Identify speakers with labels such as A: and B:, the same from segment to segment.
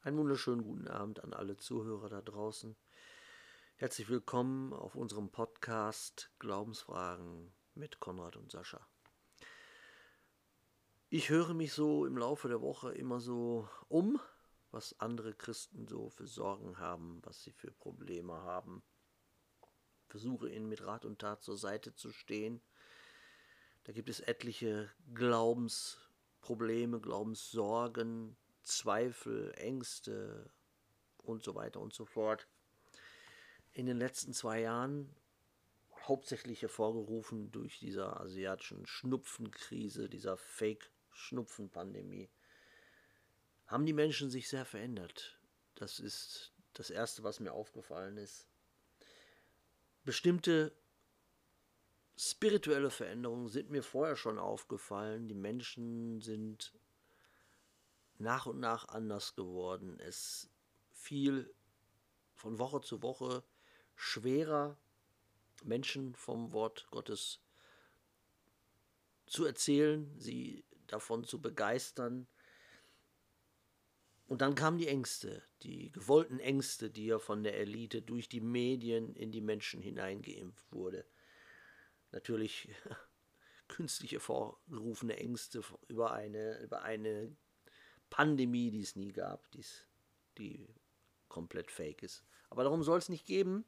A: Einen wunderschönen guten Abend an alle Zuhörer da draußen. Herzlich willkommen auf unserem Podcast Glaubensfragen mit Konrad und Sascha. Ich höre mich so im Laufe der Woche immer so um, was andere Christen so für Sorgen haben, was sie für Probleme haben. Versuche ihnen mit Rat und Tat zur Seite zu stehen. Da gibt es etliche Glaubensprobleme, Glaubenssorgen, Zweifel, Ängste und so weiter und so fort. In den letzten zwei Jahren hauptsächlich hervorgerufen durch dieser asiatischen Schnupfenkrise, dieser Fake-Schnupfenpandemie, haben die Menschen sich sehr verändert. Das ist das Erste, was mir aufgefallen ist. Bestimmte spirituelle Veränderungen sind mir vorher schon aufgefallen. Die Menschen sind nach und nach anders geworden. Es fiel von Woche zu Woche schwerer, Menschen vom Wort Gottes zu erzählen, sie davon zu begeistern. Und dann kamen die Ängste, die gewollten Ängste, die ja von der Elite durch die Medien in die Menschen hineingeimpft wurde. Natürlich künstlich hervorgerufene Ängste über eine, über eine Pandemie, die es nie gab, die's, die komplett fake ist. Aber darum soll es nicht geben.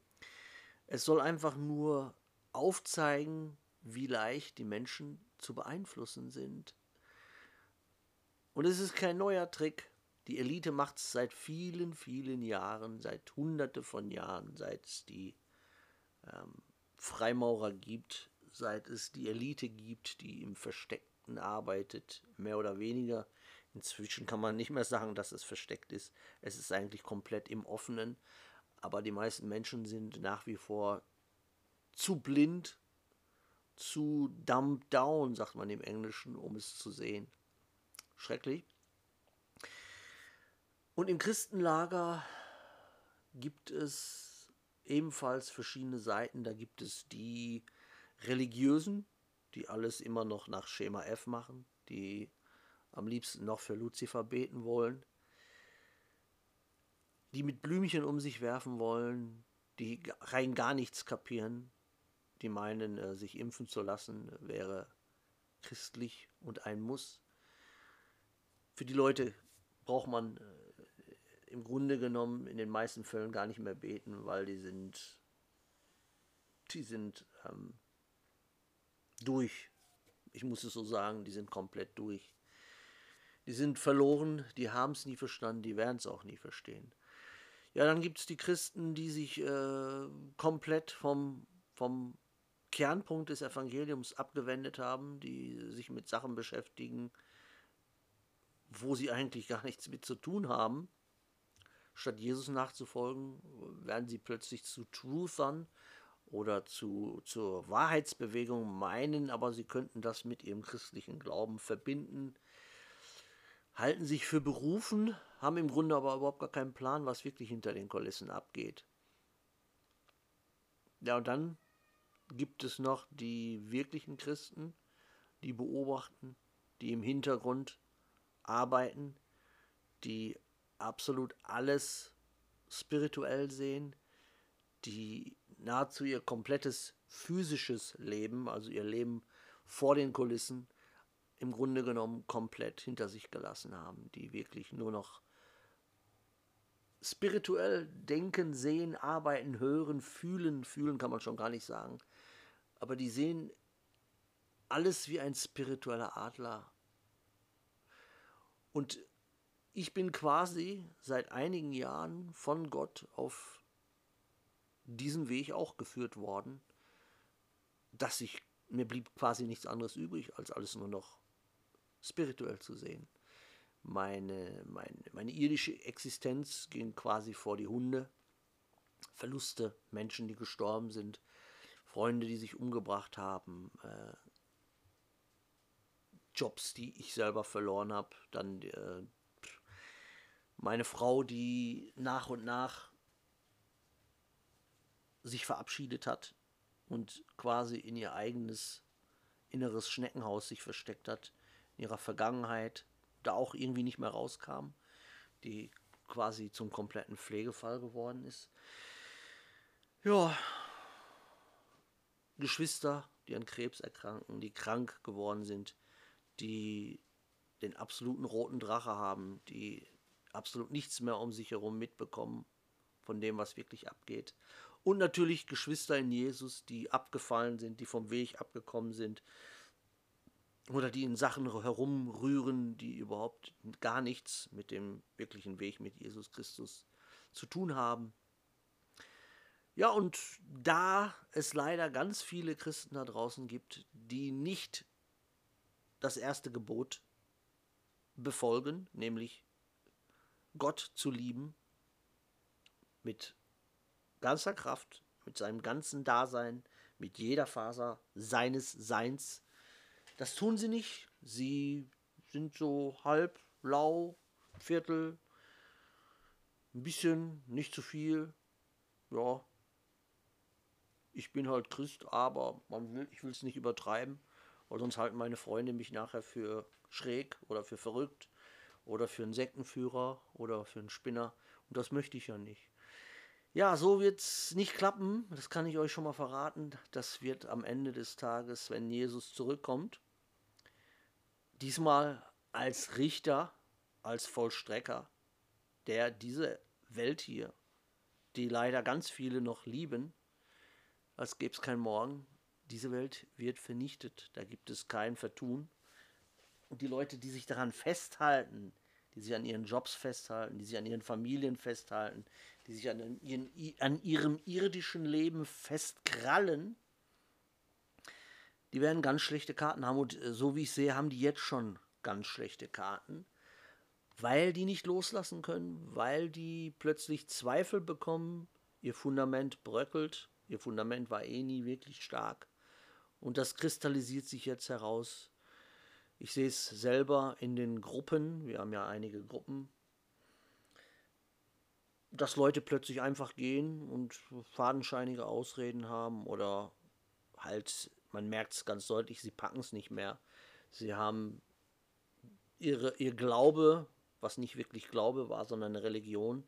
A: Es soll einfach nur aufzeigen, wie leicht die Menschen zu beeinflussen sind. Und es ist kein neuer Trick. Die Elite macht es seit vielen, vielen Jahren, seit hunderte von Jahren, seit es die ähm, Freimaurer gibt, seit es die Elite gibt, die im Versteckten arbeitet, mehr oder weniger. Inzwischen kann man nicht mehr sagen, dass es versteckt ist. Es ist eigentlich komplett im Offenen. Aber die meisten Menschen sind nach wie vor zu blind, zu dumbed down, sagt man im Englischen, um es zu sehen. Schrecklich. Und im Christenlager gibt es ebenfalls verschiedene Seiten. Da gibt es die Religiösen, die alles immer noch nach Schema F machen, die am liebsten noch für Luzifer beten wollen, die mit Blümchen um sich werfen wollen, die rein gar nichts kapieren, die meinen, äh, sich impfen zu lassen wäre christlich und ein Muss. Für die Leute braucht man äh, im Grunde genommen in den meisten Fällen gar nicht mehr beten, weil die sind, die sind ähm, durch. Ich muss es so sagen, die sind komplett durch. Die sind verloren, die haben es nie verstanden, die werden es auch nie verstehen. Ja, dann gibt es die Christen, die sich äh, komplett vom, vom Kernpunkt des Evangeliums abgewendet haben, die sich mit Sachen beschäftigen, wo sie eigentlich gar nichts mit zu tun haben. Statt Jesus nachzufolgen, werden sie plötzlich zu Truthern oder zu, zur Wahrheitsbewegung meinen, aber sie könnten das mit ihrem christlichen Glauben verbinden halten sich für berufen, haben im Grunde aber überhaupt gar keinen Plan, was wirklich hinter den Kulissen abgeht. Ja, und dann gibt es noch die wirklichen Christen, die beobachten, die im Hintergrund arbeiten, die absolut alles spirituell sehen, die nahezu ihr komplettes physisches Leben, also ihr Leben vor den Kulissen, im Grunde genommen komplett hinter sich gelassen haben, die wirklich nur noch spirituell denken, sehen, arbeiten, hören, fühlen, fühlen kann man schon gar nicht sagen, aber die sehen alles wie ein spiritueller Adler. Und ich bin quasi seit einigen Jahren von Gott auf diesen Weg auch geführt worden, dass ich mir blieb quasi nichts anderes übrig, als alles nur noch spirituell zu sehen. Meine, meine, meine irdische Existenz ging quasi vor die Hunde. Verluste, Menschen, die gestorben sind, Freunde, die sich umgebracht haben, äh, Jobs, die ich selber verloren habe, dann äh, meine Frau, die nach und nach sich verabschiedet hat und quasi in ihr eigenes inneres Schneckenhaus sich versteckt hat, ihrer Vergangenheit da auch irgendwie nicht mehr rauskam, die quasi zum kompletten Pflegefall geworden ist. Ja, Geschwister, die an Krebs erkranken, die krank geworden sind, die den absoluten roten Drache haben, die absolut nichts mehr um sich herum mitbekommen von dem, was wirklich abgeht. Und natürlich Geschwister in Jesus, die abgefallen sind, die vom Weg abgekommen sind oder die in Sachen herumrühren, die überhaupt gar nichts mit dem wirklichen Weg mit Jesus Christus zu tun haben. Ja, und da es leider ganz viele Christen da draußen gibt, die nicht das erste Gebot befolgen, nämlich Gott zu lieben, mit ganzer Kraft, mit seinem ganzen Dasein, mit jeder Faser seines Seins. Das tun sie nicht. Sie sind so halb, lau, Viertel, ein bisschen, nicht zu viel. Ja, ich bin halt Christ, aber will, ich will es nicht übertreiben, weil sonst halten meine Freunde mich nachher für schräg oder für verrückt oder für einen Sektenführer oder für einen Spinner. Und das möchte ich ja nicht. Ja, so wird es nicht klappen, das kann ich euch schon mal verraten. Das wird am Ende des Tages, wenn Jesus zurückkommt, diesmal als Richter, als Vollstrecker, der diese Welt hier, die leider ganz viele noch lieben, als gäbe es kein Morgen. Diese Welt wird vernichtet. Da gibt es kein Vertun. Und die Leute, die sich daran festhalten, die sich an ihren Jobs festhalten, die sich an ihren Familien festhalten, die sich an, ihren, an ihrem irdischen Leben festkrallen, die werden ganz schlechte Karten haben. Und äh, so wie ich sehe, haben die jetzt schon ganz schlechte Karten, weil die nicht loslassen können, weil die plötzlich Zweifel bekommen, ihr Fundament bröckelt Ihr Fundament war eh nie wirklich stark. Und das kristallisiert sich jetzt heraus. Ich sehe es selber in den Gruppen, wir haben ja einige Gruppen, dass Leute plötzlich einfach gehen und fadenscheinige Ausreden haben oder halt, man merkt es ganz deutlich, sie packen es nicht mehr. Sie haben ihre, ihr Glaube, was nicht wirklich Glaube war, sondern eine Religion,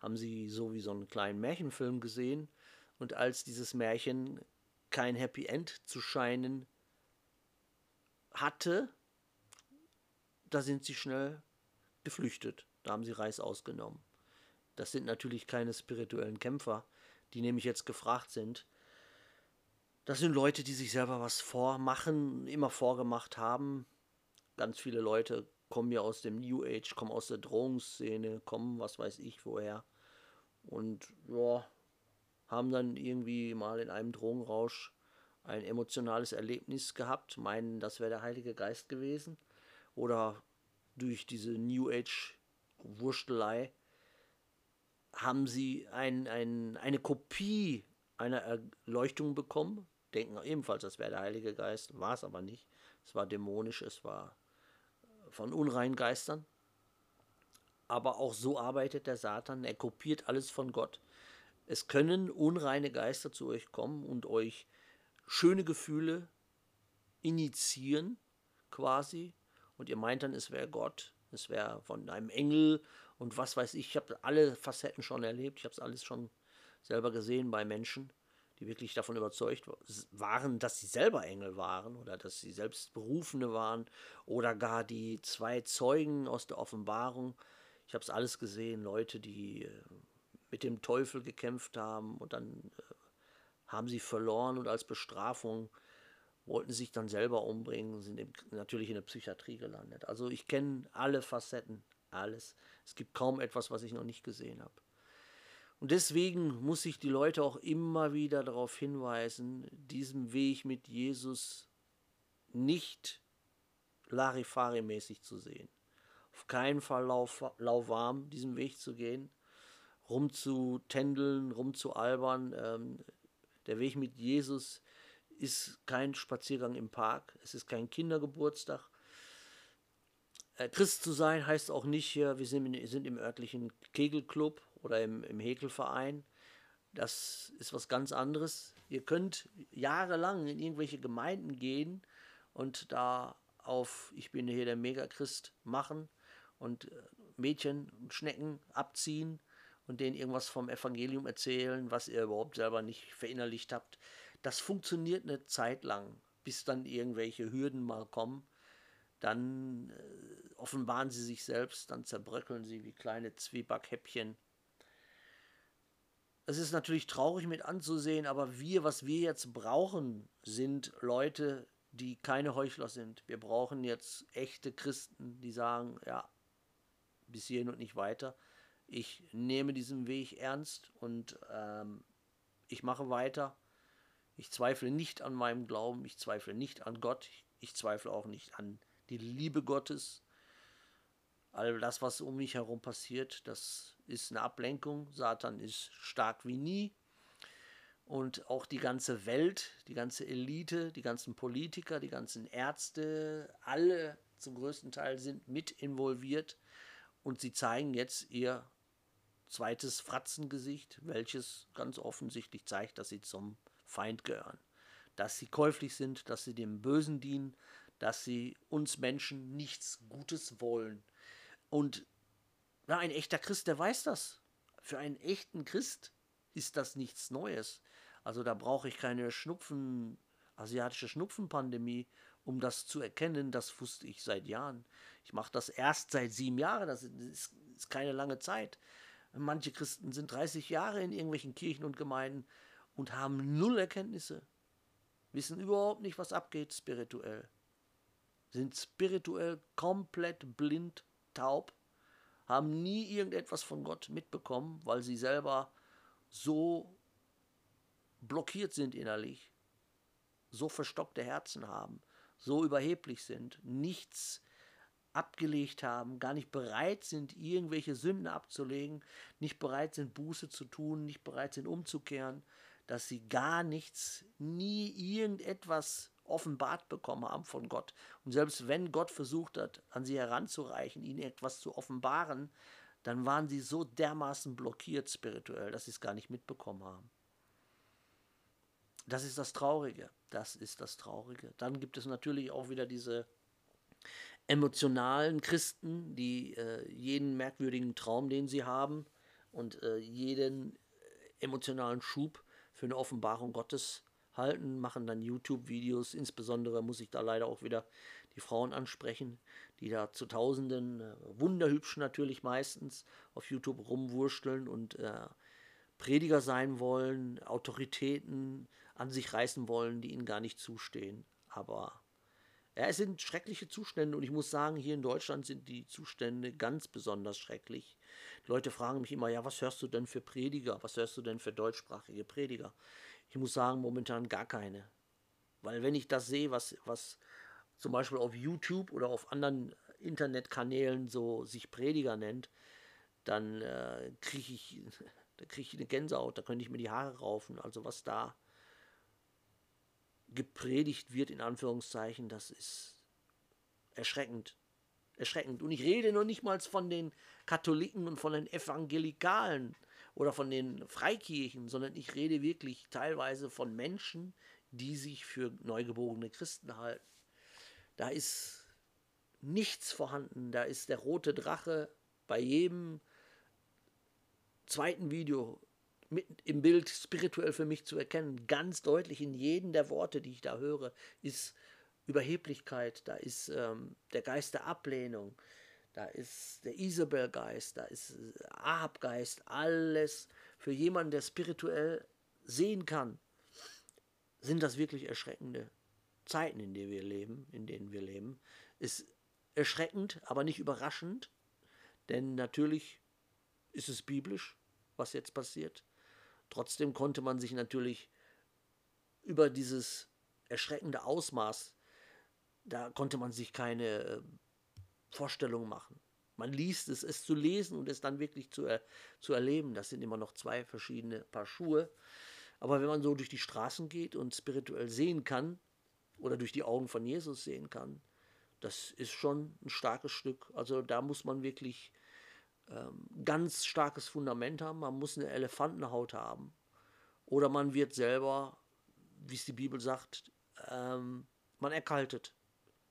A: haben sie so wie so einen kleinen Märchenfilm gesehen und als dieses Märchen kein Happy End zu scheinen hatte, da sind sie schnell geflüchtet. Da haben sie Reis ausgenommen. Das sind natürlich keine spirituellen Kämpfer, die nämlich jetzt gefragt sind. Das sind Leute, die sich selber was vormachen, immer vorgemacht haben. Ganz viele Leute kommen ja aus dem New Age, kommen aus der Drohungsszene, kommen was weiß ich woher. Und ja, haben dann irgendwie mal in einem Drogenrausch ein emotionales Erlebnis gehabt, meinen, das wäre der Heilige Geist gewesen. Oder durch diese New Age Wurstelei haben sie ein, ein, eine Kopie einer Erleuchtung bekommen, denken ebenfalls, das wäre der Heilige Geist, war es aber nicht. Es war dämonisch, es war von unreinen Geistern. Aber auch so arbeitet der Satan, er kopiert alles von Gott. Es können unreine Geister zu euch kommen und euch schöne Gefühle initiieren, quasi. Und ihr meint dann, es wäre Gott, es wäre von einem Engel und was weiß ich. Ich habe alle Facetten schon erlebt, ich habe es alles schon selber gesehen bei Menschen, die wirklich davon überzeugt waren, dass sie selber Engel waren oder dass sie selbst Berufene waren oder gar die zwei Zeugen aus der Offenbarung. Ich habe es alles gesehen, Leute, die äh, mit dem Teufel gekämpft haben und dann äh, haben sie verloren und als Bestrafung wollten sich dann selber umbringen, sind natürlich in der Psychiatrie gelandet. Also ich kenne alle Facetten, alles. Es gibt kaum etwas, was ich noch nicht gesehen habe. Und deswegen muss ich die Leute auch immer wieder darauf hinweisen, diesen Weg mit Jesus nicht Larifari-mäßig zu sehen. Auf keinen Fall lauwarm diesen Weg zu gehen, rumzutändeln, rumzualbern. Ähm, der Weg mit Jesus ist kein Spaziergang im Park, es ist kein Kindergeburtstag. Äh, Christ zu sein heißt auch nicht wir sind im örtlichen Kegelclub oder im, im Häkelverein. Das ist was ganz anderes. Ihr könnt jahrelang in irgendwelche Gemeinden gehen und da auf Ich bin hier der Megachrist machen und äh, Mädchen und Schnecken abziehen und denen irgendwas vom Evangelium erzählen, was ihr überhaupt selber nicht verinnerlicht habt. Das funktioniert eine Zeit lang, bis dann irgendwelche Hürden mal kommen. Dann äh, offenbaren sie sich selbst, dann zerbröckeln sie wie kleine Zwiebackhäppchen. Es ist natürlich traurig mit anzusehen, aber wir, was wir jetzt brauchen, sind Leute, die keine Heuchler sind. Wir brauchen jetzt echte Christen, die sagen, ja, bis hierhin und nicht weiter. Ich nehme diesen Weg ernst und ähm, ich mache weiter. Ich zweifle nicht an meinem Glauben, ich zweifle nicht an Gott, ich zweifle auch nicht an die Liebe Gottes. All das, was um mich herum passiert, das ist eine Ablenkung. Satan ist stark wie nie. Und auch die ganze Welt, die ganze Elite, die ganzen Politiker, die ganzen Ärzte, alle zum größten Teil sind mit involviert. Und sie zeigen jetzt ihr zweites Fratzengesicht, welches ganz offensichtlich zeigt, dass sie zum Feind gehören. Dass sie käuflich sind, dass sie dem Bösen dienen, dass sie uns Menschen nichts Gutes wollen. Und ja, ein echter Christ, der weiß das. Für einen echten Christ ist das nichts Neues. Also da brauche ich keine Schnupfen, asiatische Schnupfenpandemie, um das zu erkennen. Das wusste ich seit Jahren. Ich mache das erst seit sieben Jahren. Das ist, ist keine lange Zeit. Manche Christen sind 30 Jahre in irgendwelchen Kirchen und Gemeinden und haben null Erkenntnisse, wissen überhaupt nicht, was abgeht spirituell, sind spirituell komplett blind, taub, haben nie irgendetwas von Gott mitbekommen, weil sie selber so blockiert sind innerlich, so verstockte Herzen haben, so überheblich sind, nichts abgelegt haben, gar nicht bereit sind, irgendwelche Sünden abzulegen, nicht bereit sind, Buße zu tun, nicht bereit sind, umzukehren, dass sie gar nichts, nie irgendetwas offenbart bekommen haben von Gott. Und selbst wenn Gott versucht hat, an sie heranzureichen, ihnen etwas zu offenbaren, dann waren sie so dermaßen blockiert spirituell, dass sie es gar nicht mitbekommen haben. Das ist das Traurige. Das ist das Traurige. Dann gibt es natürlich auch wieder diese emotionalen Christen, die äh, jeden merkwürdigen Traum, den sie haben und äh, jeden emotionalen Schub für eine Offenbarung Gottes halten, machen dann YouTube-Videos. Insbesondere muss ich da leider auch wieder die Frauen ansprechen, die da zu Tausenden, äh, wunderhübsch natürlich meistens, auf YouTube rumwursteln und äh, Prediger sein wollen, Autoritäten an sich reißen wollen, die ihnen gar nicht zustehen. Aber ja, es sind schreckliche Zustände und ich muss sagen, hier in Deutschland sind die Zustände ganz besonders schrecklich. Die Leute fragen mich immer, ja, was hörst du denn für Prediger? Was hörst du denn für deutschsprachige Prediger? Ich muss sagen, momentan gar keine. Weil wenn ich das sehe, was, was zum Beispiel auf YouTube oder auf anderen Internetkanälen so sich Prediger nennt, dann äh, kriege ich, da krieg ich eine Gänsehaut, da könnte ich mir die Haare raufen. Also was da gepredigt wird, in Anführungszeichen, das ist erschreckend. Erschreckend. Und ich rede noch nicht mal von den Katholiken und von den Evangelikalen oder von den Freikirchen, sondern ich rede wirklich teilweise von Menschen, die sich für neugeborene Christen halten. Da ist nichts vorhanden. Da ist der rote Drache bei jedem zweiten Video im Bild spirituell für mich zu erkennen. Ganz deutlich in jedem der Worte, die ich da höre, ist Überheblichkeit, da ist ähm, der Geist der Ablehnung, da ist der Isabel-Geist, da ist Ahab-Geist, alles für jemanden, der spirituell sehen kann, sind das wirklich erschreckende Zeiten, in denen wir leben, in denen wir leben. Ist erschreckend, aber nicht überraschend, denn natürlich ist es biblisch, was jetzt passiert. Trotzdem konnte man sich natürlich über dieses erschreckende Ausmaß, da konnte man sich keine äh, Vorstellung machen. Man liest es, es zu lesen und es dann wirklich zu, er, zu erleben, das sind immer noch zwei verschiedene Paar Schuhe. Aber wenn man so durch die Straßen geht und spirituell sehen kann oder durch die Augen von Jesus sehen kann, das ist schon ein starkes Stück. Also da muss man wirklich ähm, ganz starkes Fundament haben, man muss eine Elefantenhaut haben. Oder man wird selber, wie es die Bibel sagt, ähm, man erkaltet.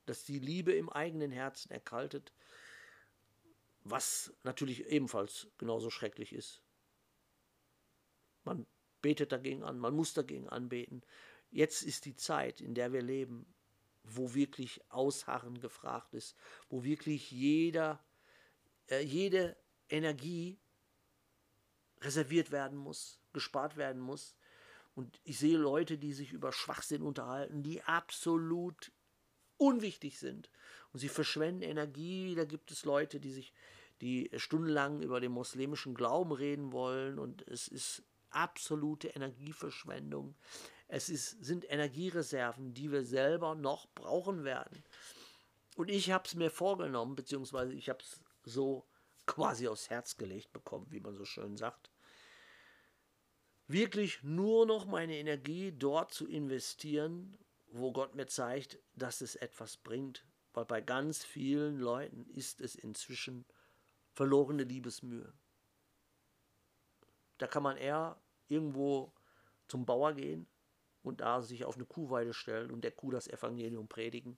A: Dass die Liebe im eigenen Herzen erkaltet. Was natürlich ebenfalls genauso schrecklich ist. Man betet dagegen an, man muss dagegen anbeten. Jetzt ist die Zeit, in der wir leben, wo wirklich Ausharren gefragt ist, wo wirklich jeder, äh, jede Energie reserviert werden muss, gespart werden muss. Und ich sehe Leute, die sich über Schwachsinn unterhalten, die absolut unwichtig sind. Und sie verschwenden Energie. Da gibt es Leute, die sich, die stundenlang über den muslimischen Glauben reden wollen. Und es ist absolute Energieverschwendung. Es ist, sind Energiereserven, die wir selber noch brauchen werden. Und ich habe es mir vorgenommen, beziehungsweise ich habe es so quasi aufs Herz gelegt bekommen, wie man so schön sagt, wirklich nur noch meine Energie dort zu investieren, wo Gott mir zeigt, dass es etwas bringt. Weil bei ganz vielen Leuten ist es inzwischen verlorene Liebesmühe. Da kann man eher irgendwo zum Bauer gehen und da sich auf eine Kuhweide stellen und der Kuh das Evangelium predigen.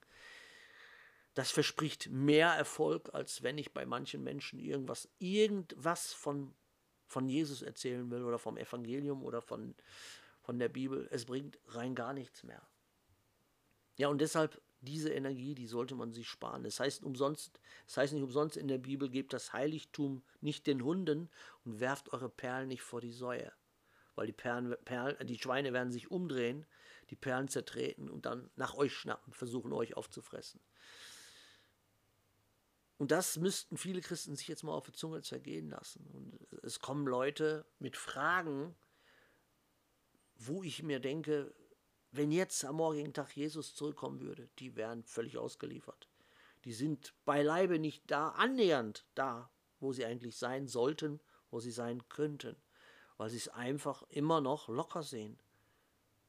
A: Das verspricht mehr Erfolg, als wenn ich bei manchen Menschen irgendwas, irgendwas von, von Jesus erzählen will oder vom Evangelium oder von, von der Bibel. Es bringt rein gar nichts mehr. Ja, und deshalb diese Energie, die sollte man sich sparen. Das heißt umsonst, das heißt nicht umsonst in der Bibel, gebt das Heiligtum nicht den Hunden und werft eure Perlen nicht vor die Säue. Weil die, Perlen, Perlen, die Schweine werden sich umdrehen, die Perlen zertreten und dann nach euch schnappen, versuchen euch aufzufressen. Und das müssten viele Christen sich jetzt mal auf die Zunge zergehen lassen. Und es kommen Leute mit Fragen, wo ich mir denke, wenn jetzt am morgigen Tag Jesus zurückkommen würde, die wären völlig ausgeliefert. Die sind beileibe nicht da, annähernd da, wo sie eigentlich sein sollten, wo sie sein könnten, weil sie es einfach immer noch locker sehen.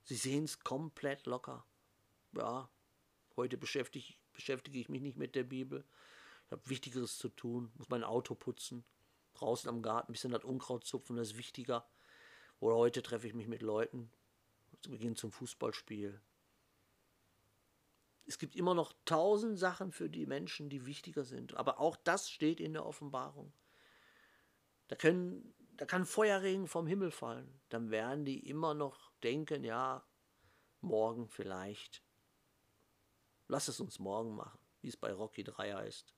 A: Sie sehen es komplett locker. Ja, heute beschäftige, beschäftige ich mich nicht mit der Bibel, ich habe Wichtigeres zu tun, muss mein Auto putzen, draußen am Garten ein bisschen das Unkraut zupfen, das ist wichtiger. Oder heute treffe ich mich mit Leuten, wir gehen zum Fußballspiel. Es gibt immer noch tausend Sachen für die Menschen, die wichtiger sind. Aber auch das steht in der Offenbarung. Da, können, da kann Feuerregen vom Himmel fallen. Dann werden die immer noch denken, ja, morgen vielleicht. Lass es uns morgen machen, wie es bei Rocky 3 heißt.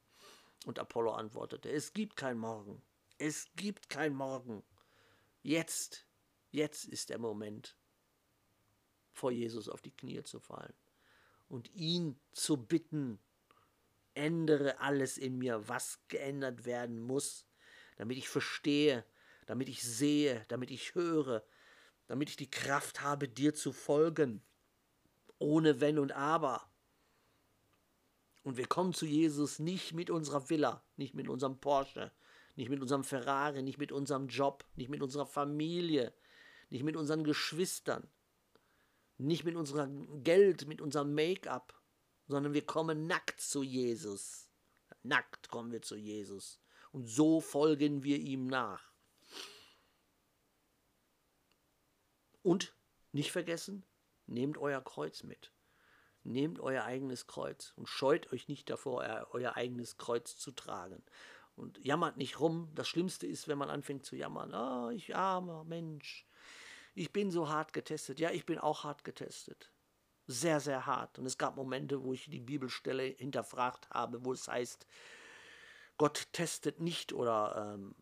A: Und Apollo antwortete, es gibt kein Morgen. Es gibt kein Morgen. Jetzt, jetzt ist der Moment, vor Jesus auf die Knie zu fallen und ihn zu bitten, ändere alles in mir, was geändert werden muss, damit ich verstehe, damit ich sehe, damit ich höre, damit ich die Kraft habe, dir zu folgen, ohne Wenn und Aber. Und wir kommen zu Jesus nicht mit unserer Villa, nicht mit unserem Porsche, nicht mit unserem Ferrari, nicht mit unserem Job, nicht mit unserer Familie, nicht mit unseren Geschwistern, nicht mit unserem Geld, mit unserem Make-up, sondern wir kommen nackt zu Jesus. Nackt kommen wir zu Jesus. Und so folgen wir ihm nach. Und nicht vergessen, nehmt euer Kreuz mit. Nehmt euer eigenes Kreuz und scheut euch nicht davor, euer eigenes Kreuz zu tragen. Und jammert nicht rum. Das Schlimmste ist, wenn man anfängt zu jammern. Oh, ich armer Mensch. Ich bin so hart getestet. Ja, ich bin auch hart getestet. Sehr, sehr hart. Und es gab Momente, wo ich die Bibelstelle hinterfragt habe, wo es heißt, Gott testet nicht oder ähm,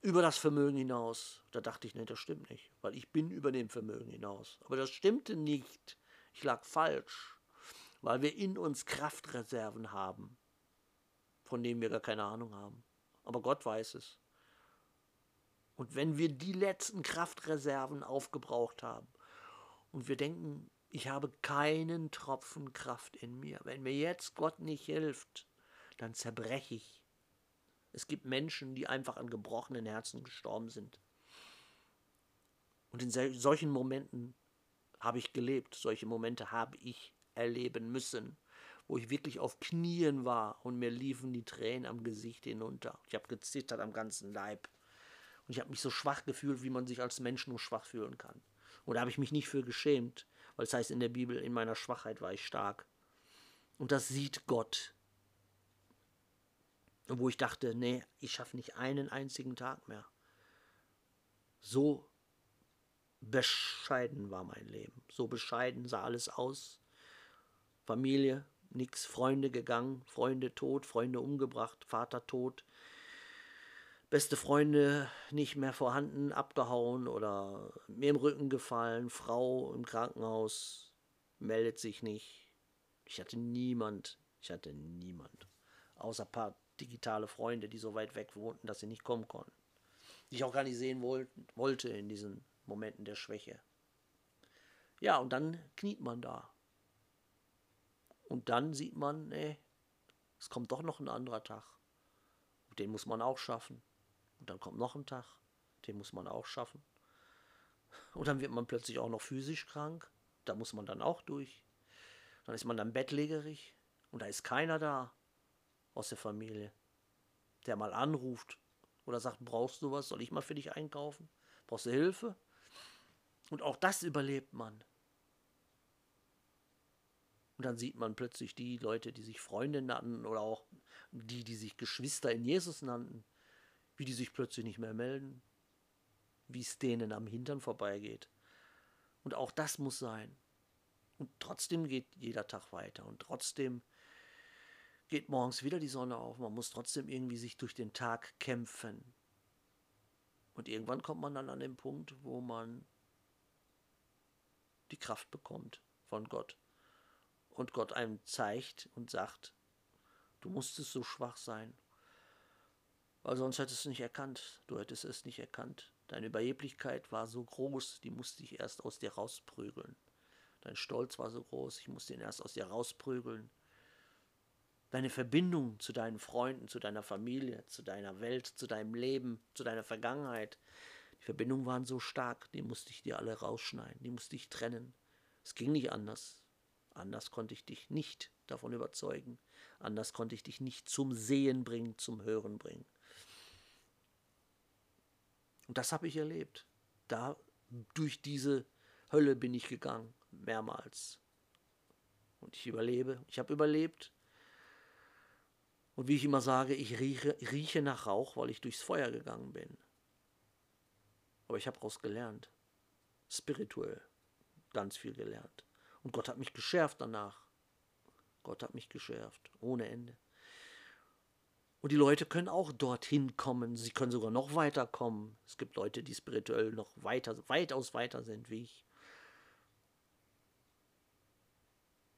A: über das Vermögen hinaus. Da dachte ich, nee, das stimmt nicht, weil ich bin über dem Vermögen hinaus. Aber das stimmte nicht. Ich lag falsch, weil wir in uns Kraftreserven haben, von denen wir gar keine Ahnung haben. Aber Gott weiß es. Und wenn wir die letzten Kraftreserven aufgebraucht haben und wir denken, ich habe keinen Tropfen Kraft in mir, wenn mir jetzt Gott nicht hilft, dann zerbreche ich. Es gibt Menschen, die einfach an gebrochenen Herzen gestorben sind. Und in solchen Momenten habe ich gelebt. Solche Momente habe ich erleben müssen, wo ich wirklich auf Knien war und mir liefen die Tränen am Gesicht hinunter. Ich habe gezittert am ganzen Leib. Und ich habe mich so schwach gefühlt, wie man sich als Mensch nur schwach fühlen kann. Und da habe ich mich nicht für geschämt, weil es heißt in der Bibel, in meiner Schwachheit war ich stark. Und das sieht Gott. wo ich dachte, nee, ich schaffe nicht einen einzigen Tag mehr. So bescheiden war mein Leben. So bescheiden sah alles aus. Familie, nix, Freunde gegangen, Freunde tot, Freunde umgebracht, Vater tot, beste Freunde nicht mehr vorhanden, abgehauen oder mir im Rücken gefallen, Frau im Krankenhaus, meldet sich nicht. Ich hatte niemand, ich hatte niemand, außer ein paar digitale Freunde, die so weit weg wohnten, dass sie nicht kommen konnten. Die ich auch gar nicht sehen wollte in diesen Momenten der Schwäche. Ja, und dann kniet man da. Und dann sieht man, nee, es kommt doch noch ein anderer Tag. Den muss man auch schaffen. Und dann kommt noch ein Tag, den muss man auch schaffen. Und dann wird man plötzlich auch noch physisch krank. Da muss man dann auch durch. Dann ist man dann bettlägerig und da ist keiner da aus der Familie, der mal anruft oder sagt, brauchst du was, soll ich mal für dich einkaufen? Brauchst du Hilfe? Und auch das überlebt man. Und dann sieht man plötzlich die Leute, die sich Freunde nannten oder auch die, die sich Geschwister in Jesus nannten, wie die sich plötzlich nicht mehr melden, wie es denen am Hintern vorbeigeht. Und auch das muss sein. Und trotzdem geht jeder Tag weiter und trotzdem geht morgens wieder die Sonne auf. Man muss trotzdem irgendwie sich durch den Tag kämpfen. Und irgendwann kommt man dann an den Punkt, wo man die Kraft bekommt von Gott. Und Gott einem zeigt und sagt, du musstest so schwach sein. Weil sonst hättest du es nicht erkannt. Du hättest es nicht erkannt. Deine Überheblichkeit war so groß, die musste ich erst aus dir rausprügeln. Dein Stolz war so groß, ich musste ihn erst aus dir rausprügeln. Deine Verbindung zu deinen Freunden, zu deiner Familie, zu deiner Welt, zu deinem Leben, zu deiner Vergangenheit, die Verbindungen waren so stark, die musste ich dir alle rausschneiden, die musste ich trennen. Es ging nicht anders. Anders konnte ich dich nicht davon überzeugen. Anders konnte ich dich nicht zum Sehen bringen, zum Hören bringen. Und das habe ich erlebt. Da durch diese Hölle bin ich gegangen, mehrmals. Und ich überlebe. Ich habe überlebt. Und wie ich immer sage, ich rieche, rieche nach Rauch, weil ich durchs Feuer gegangen bin. Aber ich habe daraus gelernt. Spirituell. Ganz viel gelernt. Und Gott hat mich geschärft danach. Gott hat mich geschärft. Ohne Ende. Und die Leute können auch dorthin kommen. Sie können sogar noch weiter kommen. Es gibt Leute, die spirituell noch weiter, weitaus weiter sind wie ich.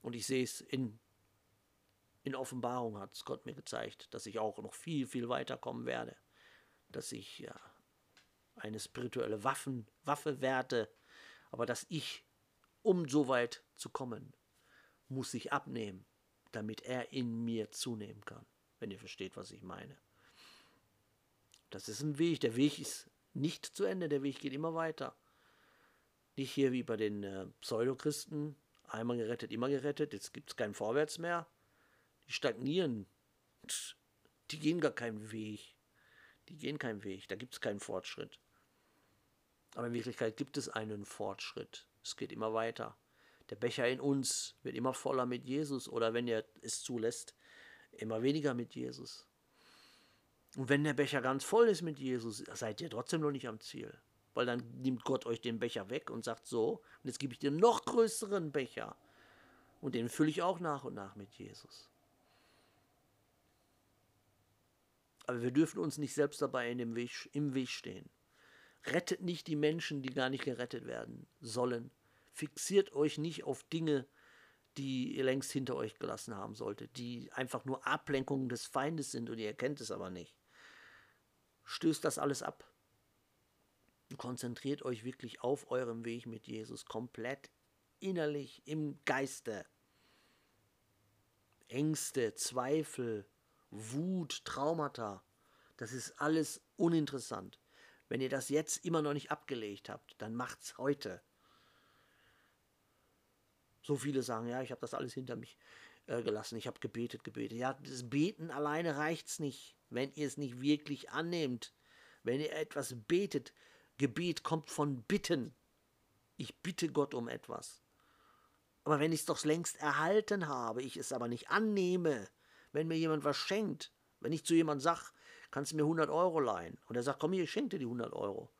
A: Und ich sehe es in, in Offenbarung, hat es Gott mir gezeigt, dass ich auch noch viel, viel weiter kommen werde. Dass ich ja eine spirituelle Waffen, Waffe werde. Aber dass ich, um so weit zu kommen, muss ich abnehmen, damit er in mir zunehmen kann wenn ihr versteht, was ich meine. Das ist ein Weg. Der Weg ist nicht zu Ende. Der Weg geht immer weiter. Nicht hier wie bei den äh, Pseudochristen. Einmal gerettet, immer gerettet. Jetzt gibt es kein Vorwärts mehr. Die stagnieren. Die gehen gar keinen Weg. Die gehen keinen Weg. Da gibt es keinen Fortschritt. Aber in Wirklichkeit gibt es einen Fortschritt. Es geht immer weiter. Der Becher in uns wird immer voller mit Jesus oder wenn er es zulässt, immer weniger mit Jesus. Und wenn der Becher ganz voll ist mit Jesus, seid ihr trotzdem noch nicht am Ziel. Weil dann nimmt Gott euch den Becher weg und sagt so, und jetzt gebe ich dir noch größeren Becher. Und den fülle ich auch nach und nach mit Jesus. Aber wir dürfen uns nicht selbst dabei in dem Weg, im Weg stehen. Rettet nicht die Menschen, die gar nicht gerettet werden sollen. Fixiert euch nicht auf Dinge, die ihr längst hinter euch gelassen haben solltet, die einfach nur Ablenkungen des Feindes sind und ihr erkennt es aber nicht. Stößt das alles ab. Konzentriert euch wirklich auf eurem Weg mit Jesus, komplett innerlich im Geiste. Ängste, Zweifel, Wut, Traumata, das ist alles uninteressant. Wenn ihr das jetzt immer noch nicht abgelegt habt, dann macht's heute. So viele sagen, ja, ich habe das alles hinter mich äh, gelassen, ich habe gebetet, gebetet. Ja, das Beten alleine reicht's nicht, wenn ihr es nicht wirklich annehmt. Wenn ihr etwas betet, Gebet kommt von Bitten. Ich bitte Gott um etwas. Aber wenn ich es doch längst erhalten habe, ich es aber nicht annehme, wenn mir jemand was schenkt, Wenn ich zu jemandem sage, kannst du mir 100 Euro leihen? Und er sagt, komm hier, ich schenke dir die 100 Euro.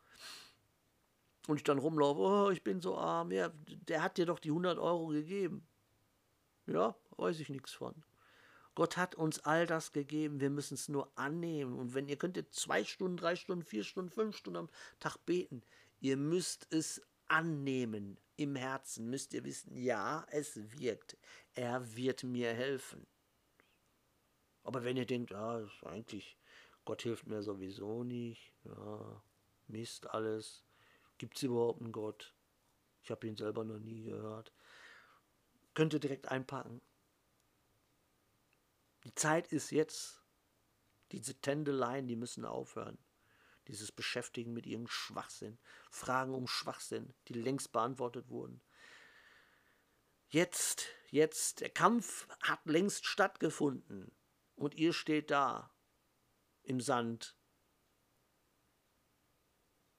A: Und ich dann rumlaufe, oh, ich bin so arm. Ja, der hat dir doch die 100 Euro gegeben. Ja, weiß ich nichts von. Gott hat uns all das gegeben, wir müssen es nur annehmen. Und wenn ihr könntet zwei Stunden, drei Stunden, vier Stunden, fünf Stunden am Tag beten, ihr müsst es annehmen. Im Herzen müsst ihr wissen, ja, es wirkt. Er wird mir helfen. Aber wenn ihr denkt, ah, eigentlich, Gott hilft mir sowieso nicht, ja, Mist alles, gibt es überhaupt einen Gott? Ich habe ihn selber noch nie gehört. Könnt ihr direkt einpacken. Die Zeit ist jetzt. Diese Tändeleien, die müssen aufhören. Dieses Beschäftigen mit ihrem Schwachsinn. Fragen um Schwachsinn, die längst beantwortet wurden. Jetzt, jetzt, der Kampf hat längst stattgefunden. Und ihr steht da im Sand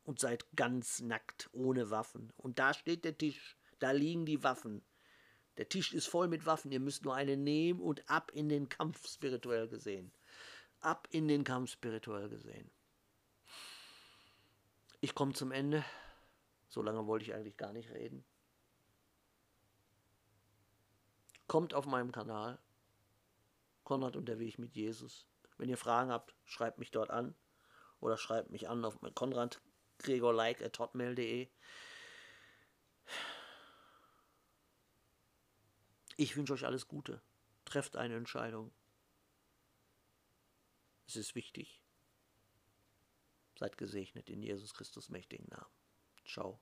A: und seid ganz nackt, ohne Waffen. Und da steht der Tisch, da liegen die Waffen. Der Tisch ist voll mit Waffen. Ihr müsst nur eine nehmen und ab in den Kampf spirituell gesehen. Ab in den Kampf spirituell gesehen. Ich komme zum Ende. So lange wollte ich eigentlich gar nicht reden. Kommt auf meinem Kanal. Konrad Weg mit Jesus. Wenn ihr Fragen habt, schreibt mich dort an. Oder schreibt mich an auf Konrad Gregor like at hotmail.de. Ich wünsche euch alles Gute. Trefft eine Entscheidung. Es ist wichtig. Seid gesegnet in Jesus Christus mächtigen Namen. Ciao.